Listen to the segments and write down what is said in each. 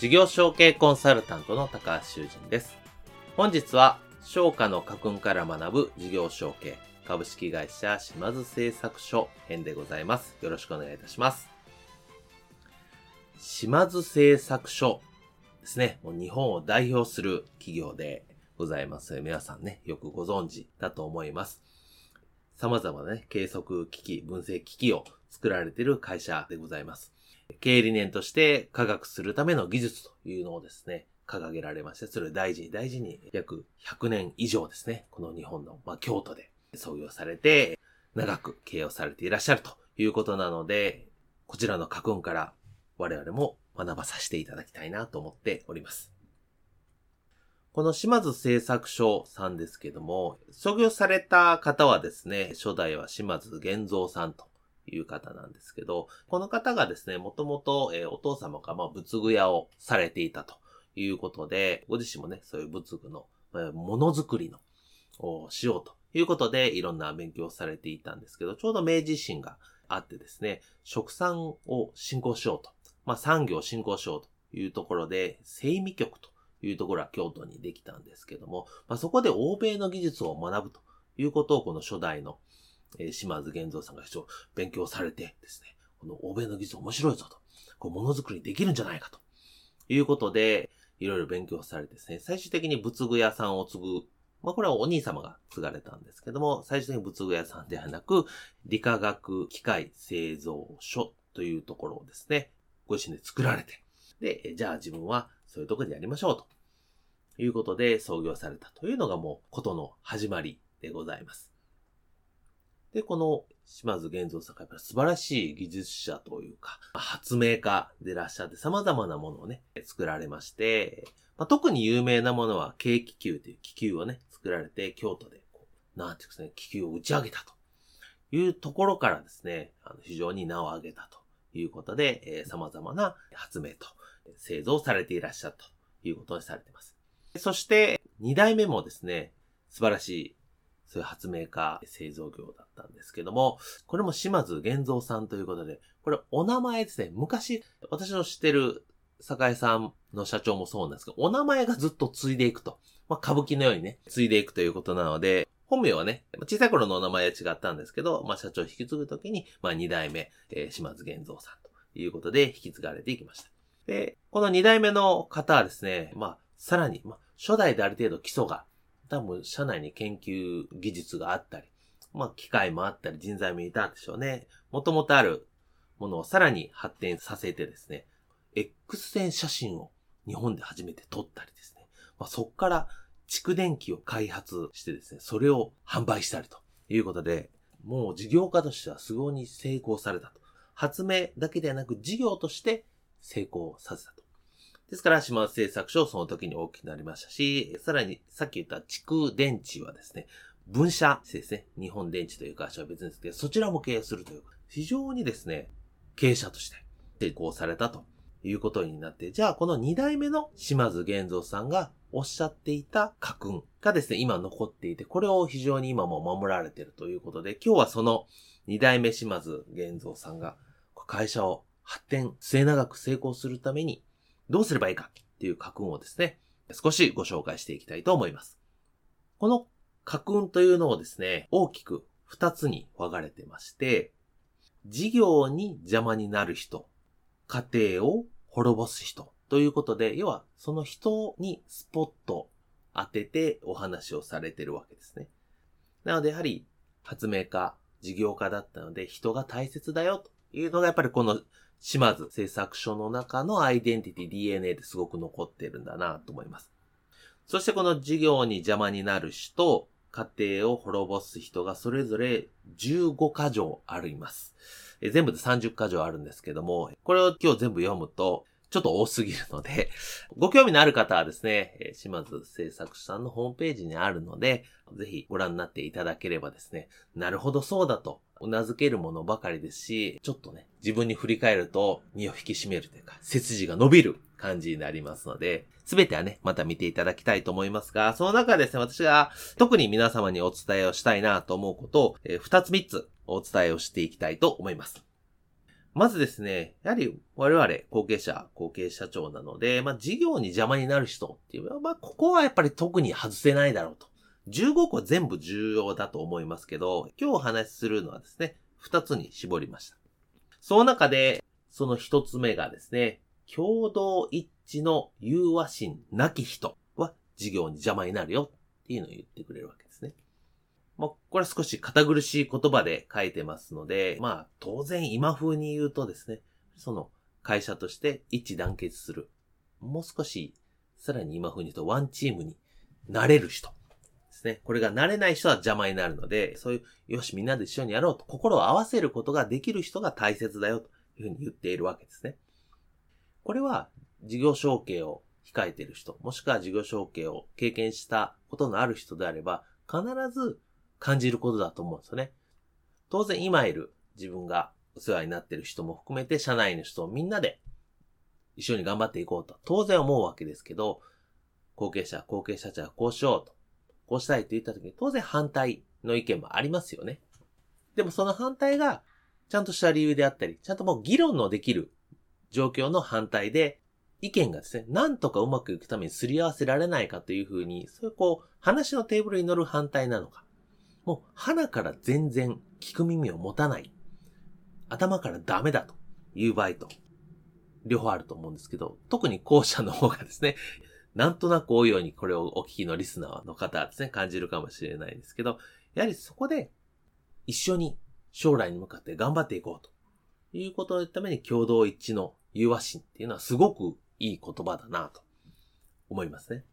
事業承継コンサルタントの高橋修人です。本日は、商家の家訓から学ぶ事業承継株式会社島津製作所編でございます。よろしくお願いいたします。島津製作所ですね。もう日本を代表する企業でございます。皆さんね、よくご存知だと思います。様々なね、計測機器、分析機器を作られている会社でございます。経営理念として科学するための技術というのをですね、掲げられまして、それを大事に大事に約100年以上ですね、この日本の、まあ、京都で創業されて、長く経営をされていらっしゃるということなので、こちらの家訓から我々も学ばさせていただきたいなと思っております。この島津製作所さんですけども、創業された方はですね、初代は島津玄三さんという方なんですけど、この方がですね、もともと、お父様がま仏具屋をされていたということで、ご自身もね、そういう仏具の、ものづくりの、をしようということで、いろんな勉強をされていたんですけど、ちょうど明治維新があってですね、食産を振興しようと。まあ産業を振興しようというところで、精味局というところは京都にできたんですけども、まあそこで欧米の技術を学ぶということをこの初代のえ、島津玄三さんが非常勉強されてですね、この欧米の技術面白いぞと、こう、ものづくりできるんじゃないかということで、いろいろ勉強されてですね、最終的に仏具屋さんを継ぐ、まあこれはお兄様が継がれたんですけども、最終的に仏具屋さんではなく、理化学機械製造所というところをですね、ご自身で作られて、で、じゃあ自分はそういうとこでやりましょうということで創業されたというのがもうことの始まりでございます。で、この島津玄三さんがやっぱり素晴らしい技術者というか、発明家でいらっしゃって様々なものをね、作られまして、まあ、特に有名なものは軽気球という気球をね、作られて京都でこう、なんていうんですね、気球を打ち上げたというところからですね、あの非常に名を上げたということで、えー、様々な発明と製造されていらっしゃるということにされています。そして、二代目もですね、素晴らしいそういう発明家、製造業だったんですけども、これも島津玄三さんということで、これお名前ですね、昔、私の知ってる酒井さんの社長もそうなんですけど、お名前がずっと継いでいくと。まあ、歌舞伎のようにね、継いでいくということなので、本名はね、小さい頃のお名前は違ったんですけど、まあ、社長を引き継ぐときに、まあ、二代目、えー、島津玄三さんということで引き継がれていきました。で、この二代目の方はですね、まあ、さらに、まあ、初代である程度基礎が多分社内に研究技術があったり、まあ機械もあったり人材もいたんでしょうね。もともとあるものをさらに発展させてですね、X 線写真を日本で初めて撮ったりですね。まあ、そっから蓄電機を開発してですね、それを販売したりということで、もう事業家としてはすごいに成功されたと。発明だけではなく事業として成功させたと。ですから、島津製作所その時に大きくなりましたし、さらにさっき言った蓄電池はですね、分社ですね、日本電池という会社は別ですけど、そちらも経営するという、非常にですね、経営者として成功されたということになって、じゃあこの2代目の島津玄三さんがおっしゃっていた家訓がですね、今残っていて、これを非常に今も守られているということで、今日はその2代目島津玄三さんが会社を発展、末永く成功するためにどうすればいいかっていう家訓をですね、少しご紹介していきたいと思います。この家訓というのをですね、大きく二つに分かれてまして、事業に邪魔になる人、家庭を滅ぼす人ということで、要はその人にスポット当ててお話をされてるわけですね。なのでやはり発明家、事業家だったので人が大切だよというのがやっぱりこの島津製作所の中のアイデンティティ DNA ですごく残ってるんだなと思います。そしてこの事業に邪魔になる人、家庭を滅ぼす人がそれぞれ15箇条あります。全部で30箇条あるんですけども、これを今日全部読むと、ちょっと多すぎるので、ご興味のある方はですね、島津製作所さんのホームページにあるので、ぜひご覧になっていただければですね、なるほどそうだと、頷けるものばかりですし、ちょっとね、自分に振り返ると身を引き締めるというか、背筋が伸びる感じになりますので、すべてはね、また見ていただきたいと思いますが、その中ですね、私が特に皆様にお伝えをしたいなと思うことを、え、2つ3つお伝えをしていきたいと思います。まずですね、やはり我々後継者、後継社長なので、まあ事業に邪魔になる人っていうのは、まあここはやっぱり特に外せないだろうと。15個全部重要だと思いますけど、今日お話しするのはですね、2つに絞りました。その中で、その1つ目がですね、共同一致の融和心なき人は事業に邪魔になるよっていうのを言ってくれるわけです。まあ、これは少し堅苦しい言葉で書いてますので、まあ、当然今風に言うとですね、その会社として一致団結する。もう少し、さらに今風に言うとワンチームになれる人ですね。これがなれない人は邪魔になるので、そういう、よし、みんなで一緒にやろうと心を合わせることができる人が大切だよというふうに言っているわけですね。これは事業承継を控えている人、もしくは事業承継を経験したことのある人であれば、必ず感じることだと思うんですよね。当然今いる自分がお世話になっている人も含めて、社内の人をみんなで一緒に頑張っていこうと当然思うわけですけど、後継者、後継者長はこうしようと、こうしたいと言った時に当然反対の意見もありますよね。でもその反対がちゃんとした理由であったり、ちゃんともう議論のできる状況の反対で、意見がですね、なんとかうまくいくためにすり合わせられないかというふうに、そういうこう、話のテーブルに乗る反対なのか。もう、鼻から全然聞く耳を持たない。頭からダメだという場合と、両方あると思うんですけど、特に後者の方がですね、なんとなく多いようにこれをお聞きのリスナーの方はですね、感じるかもしれないですけど、やはりそこで一緒に将来に向かって頑張っていこうということのために共同一致の融和心っていうのはすごくいい言葉だなと思いますね。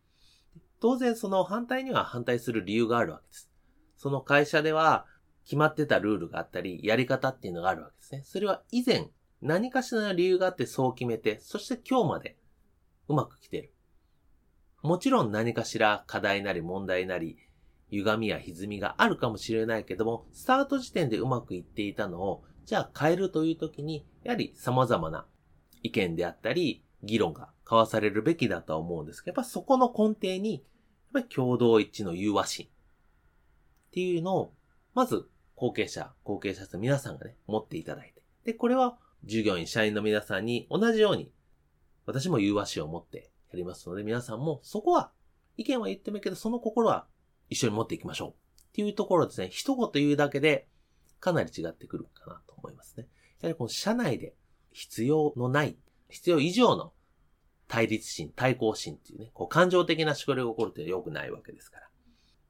当然その反対には反対する理由があるわけです。その会社では決まってたルールがあったり、やり方っていうのがあるわけですね。それは以前何かしらの理由があってそう決めて、そして今日までうまく来てる。もちろん何かしら課題なり問題なり、歪みや歪みがあるかもしれないけども、スタート時点でうまくいっていたのを、じゃあ変えるという時に、やはり様々な意見であったり、議論が交わされるべきだとは思うんですけど、やっぱそこの根底に、やっぱり共同一致の融和心っていうのを、まず後継者、後継者の皆さんがね、持っていただいて。で、これは従業員、社員の皆さんに同じように、私も融和心を持ってやりますので、皆さんもそこは、意見は言ってもいいけど、その心は一緒に持っていきましょう。っていうところですね、一言言うだけで、かなり違ってくるかなと思いますね。やはりこの社内で必要のない、必要以上の対立心、対抗心っていうね、こう感情的な思考が起こるって良くないわけですから。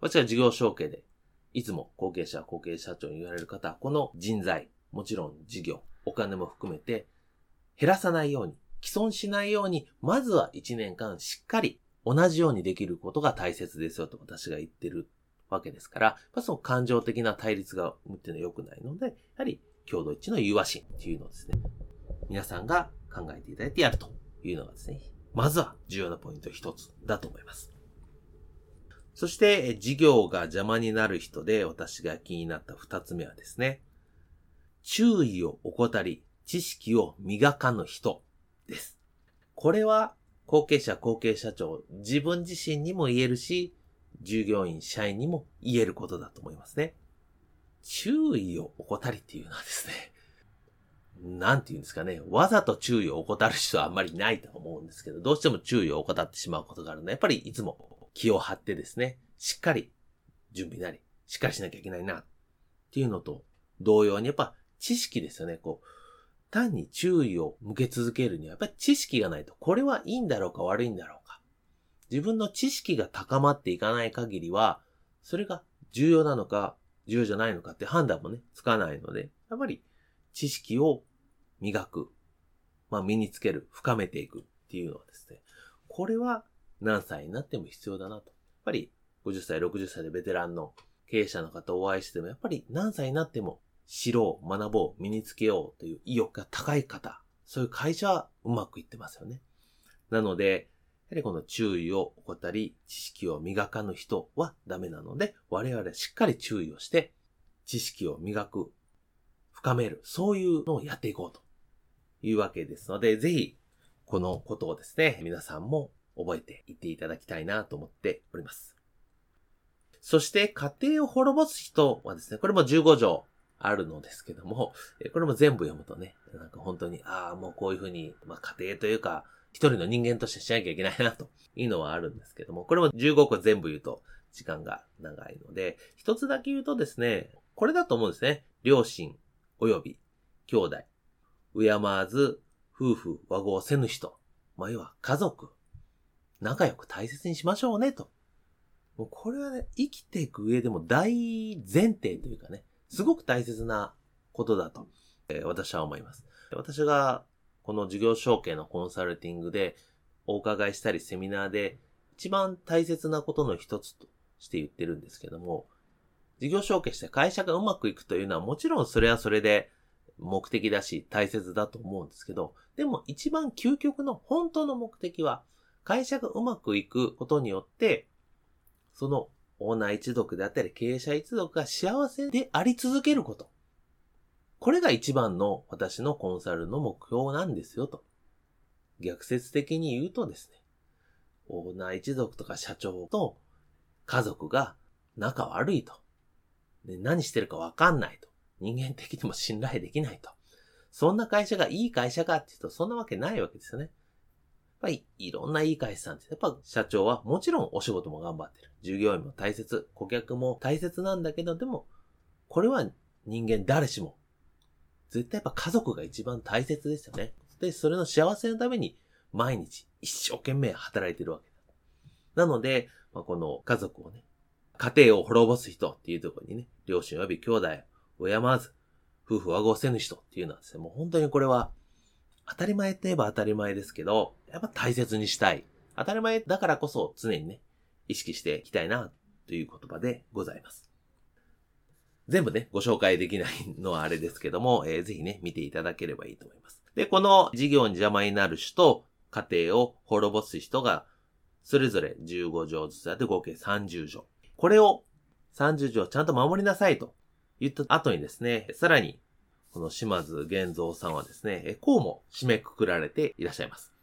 私は事業承継で、いつも後継者、後継社長に言われる方、この人材、もちろん事業、お金も含めて、減らさないように、既存しないように、まずは1年間しっかり同じようにできることが大切ですよと私が言ってるわけですから、まその感情的な対立が生むっていうのは良くないので、やはり共同一致の融和心っていうのをですね、皆さんが考えていただいてやるというのがですね、まずは重要なポイント一つだと思います。そして、事業が邪魔になる人で私が気になった二つ目はですね、注意を怠り、知識を磨かぬ人です。これは後継者、後継社長、自分自身にも言えるし、従業員、社員にも言えることだと思いますね。注意を怠りっていうのはですね、なんて言うんですかね、わざと注意を怠る人はあんまりないと思うんですけど、どうしても注意を怠ってしまうことがあるので、やっぱりいつも気を張ってですね、しっかり準備なり、しっかりしなきゃいけないな、っていうのと、同様にやっぱ知識ですよね、こう、単に注意を向け続けるには、やっぱり知識がないと、これはいいんだろうか悪いんだろうか。自分の知識が高まっていかない限りは、それが重要なのか、重要じゃないのかって判断もね、つかないので、やっぱり知識を磨く。まあ、身につける、深めていくっていうのはですね、これは何歳になっても必要だなと。やっぱり50歳、60歳でベテランの経営者の方をお会いしても、やっぱり何歳になっても知ろう、学ぼう、身につけようという意欲が高い方、そういう会社はうまくいってますよね。なので、やはりこの注意を怠り、知識を磨かぬ人はダメなので、我々はしっかり注意をして、知識を磨く、深める、そういうのをやっていこうというわけですので、ぜひ、このことをですね、皆さんも覚えていっていただきたいなと思っております。そして、家庭を滅ぼす人はですね、これも15条あるのですけども、これも全部読むとね、なんか本当に、ああ、もうこういうふうに、まあ家庭というか、一人の人間としてしなきゃいけないな、というのはあるんですけども、これも15個全部言うと時間が長いので、一つだけ言うとですね、これだと思うんですね。両親、及び、兄弟、敬わず、夫婦、和合せぬ人、まあ、要は家族、仲良く大切にしましょうね、と。もうこれはね、生きていく上でも大前提というかね、すごく大切なことだと、えー、私は思います。私がこの事業承継のコンサルティングでお伺いしたりセミナーで一番大切なことの一つとして言ってるんですけども、事業承継して会社がうまくいくというのはもちろんそれはそれで目的だし大切だと思うんですけど、でも一番究極の本当の目的は会社がうまくいくことによって、そのオーナー一族であったり経営者一族が幸せであり続けること。これが一番の私のコンサルの目標なんですよと。逆説的に言うとですね、オーナー一族とか社長と家族が仲悪いと。で何してるかわかんないと。人間的にも信頼できないと。そんな会社がいい会社かっていうとそんなわけないわけですよね。やっぱりいろんないい会社さんって、やっぱ社長はもちろんお仕事も頑張ってる。従業員も大切。顧客も大切なんだけど、でも、これは人間誰しも絶対やっぱ家族が一番大切ですよね。で、それの幸せのために毎日一生懸命働いてるわけだ。なので、まあ、この家族をね、家庭を滅ぼす人っていうところにね、両親及び兄弟を敬わず、夫婦和合せぬ人っていうのはですね、もう本当にこれは当たり前って言えば当たり前ですけど、やっぱ大切にしたい。当たり前だからこそ常にね、意識していきたいなという言葉でございます。全部ね、ご紹介できないのはあれですけども、えー、ぜひね、見ていただければいいと思います。で、この事業に邪魔になる人家庭を滅ぼす人が、それぞれ15条ずつあって合計30条。これを30条ちゃんと守りなさいと言った後にですね、さらに、この島津玄三さんはですね、こうも締めくくられていらっしゃいます。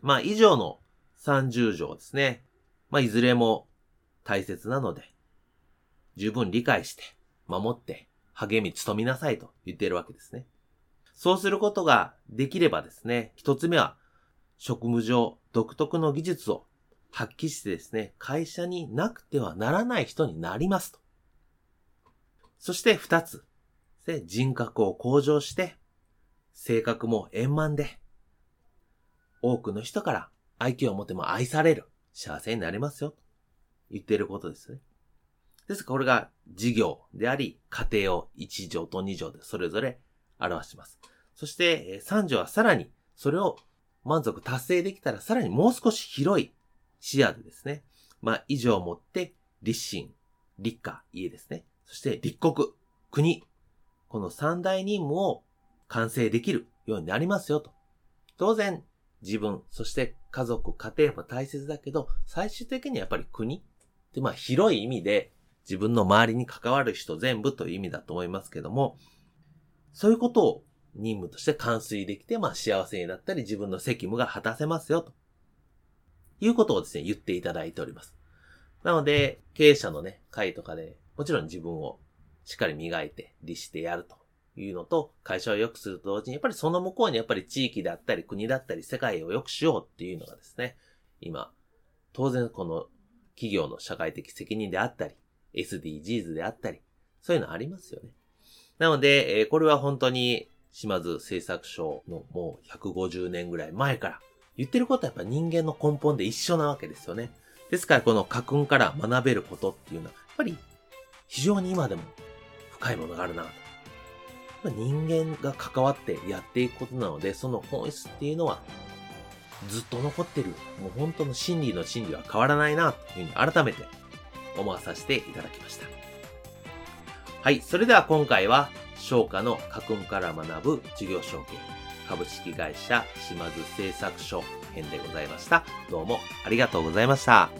まあ、以上の30条ですね。まあ、いずれも大切なので、十分理解して、守って、励み、努めなさいと言っているわけですね。そうすることができればですね、一つ目は、職務上独特の技術を発揮してですね、会社になくてはならない人になりますと。そして二つ、で人格を向上して、性格も円満で、多くの人から愛嬌を持っても愛される、幸せになりますよ、と言っていることですね。ですからこれが事業であり、家庭を1条と2条でそれぞれ表します。そして3条はさらにそれを満足達成できたらさらにもう少し広い視野でですね、まあ以上をもって立身、立家、家ですね。そして立国、国、この三大任務を完成できるようになりますよと。当然、自分、そして家族、家庭も大切だけど、最終的にやっぱり国ってまあ広い意味で自分の周りに関わる人全部という意味だと思いますけども、そういうことを任務として完遂できて、まあ幸せになったり自分の責務が果たせますよ、ということをですね、言っていただいております。なので、経営者のね、会とかで、もちろん自分をしっかり磨いて、律してやるというのと、会社を良くすると同時に、やっぱりその向こうにやっぱり地域だったり、国だったり、世界を良くしようっていうのがですね、今、当然この企業の社会的責任であったり、SDGs であったり、そういうのありますよね。なので、えー、これは本当に島津製作所のもう150年ぐらい前から言ってることはやっぱ人間の根本で一緒なわけですよね。ですからこの家訓から学べることっていうのは、やっぱり非常に今でも深いものがあるなと。人間が関わってやっていくことなので、その本質っていうのはずっと残ってる。もう本当の真理の真理は変わらないな、というふうに改めて思わさせていただきました。はい。それでは今回は、商家の家訓から学ぶ事業承継株式会社島津製作所編でございました。どうもありがとうございました。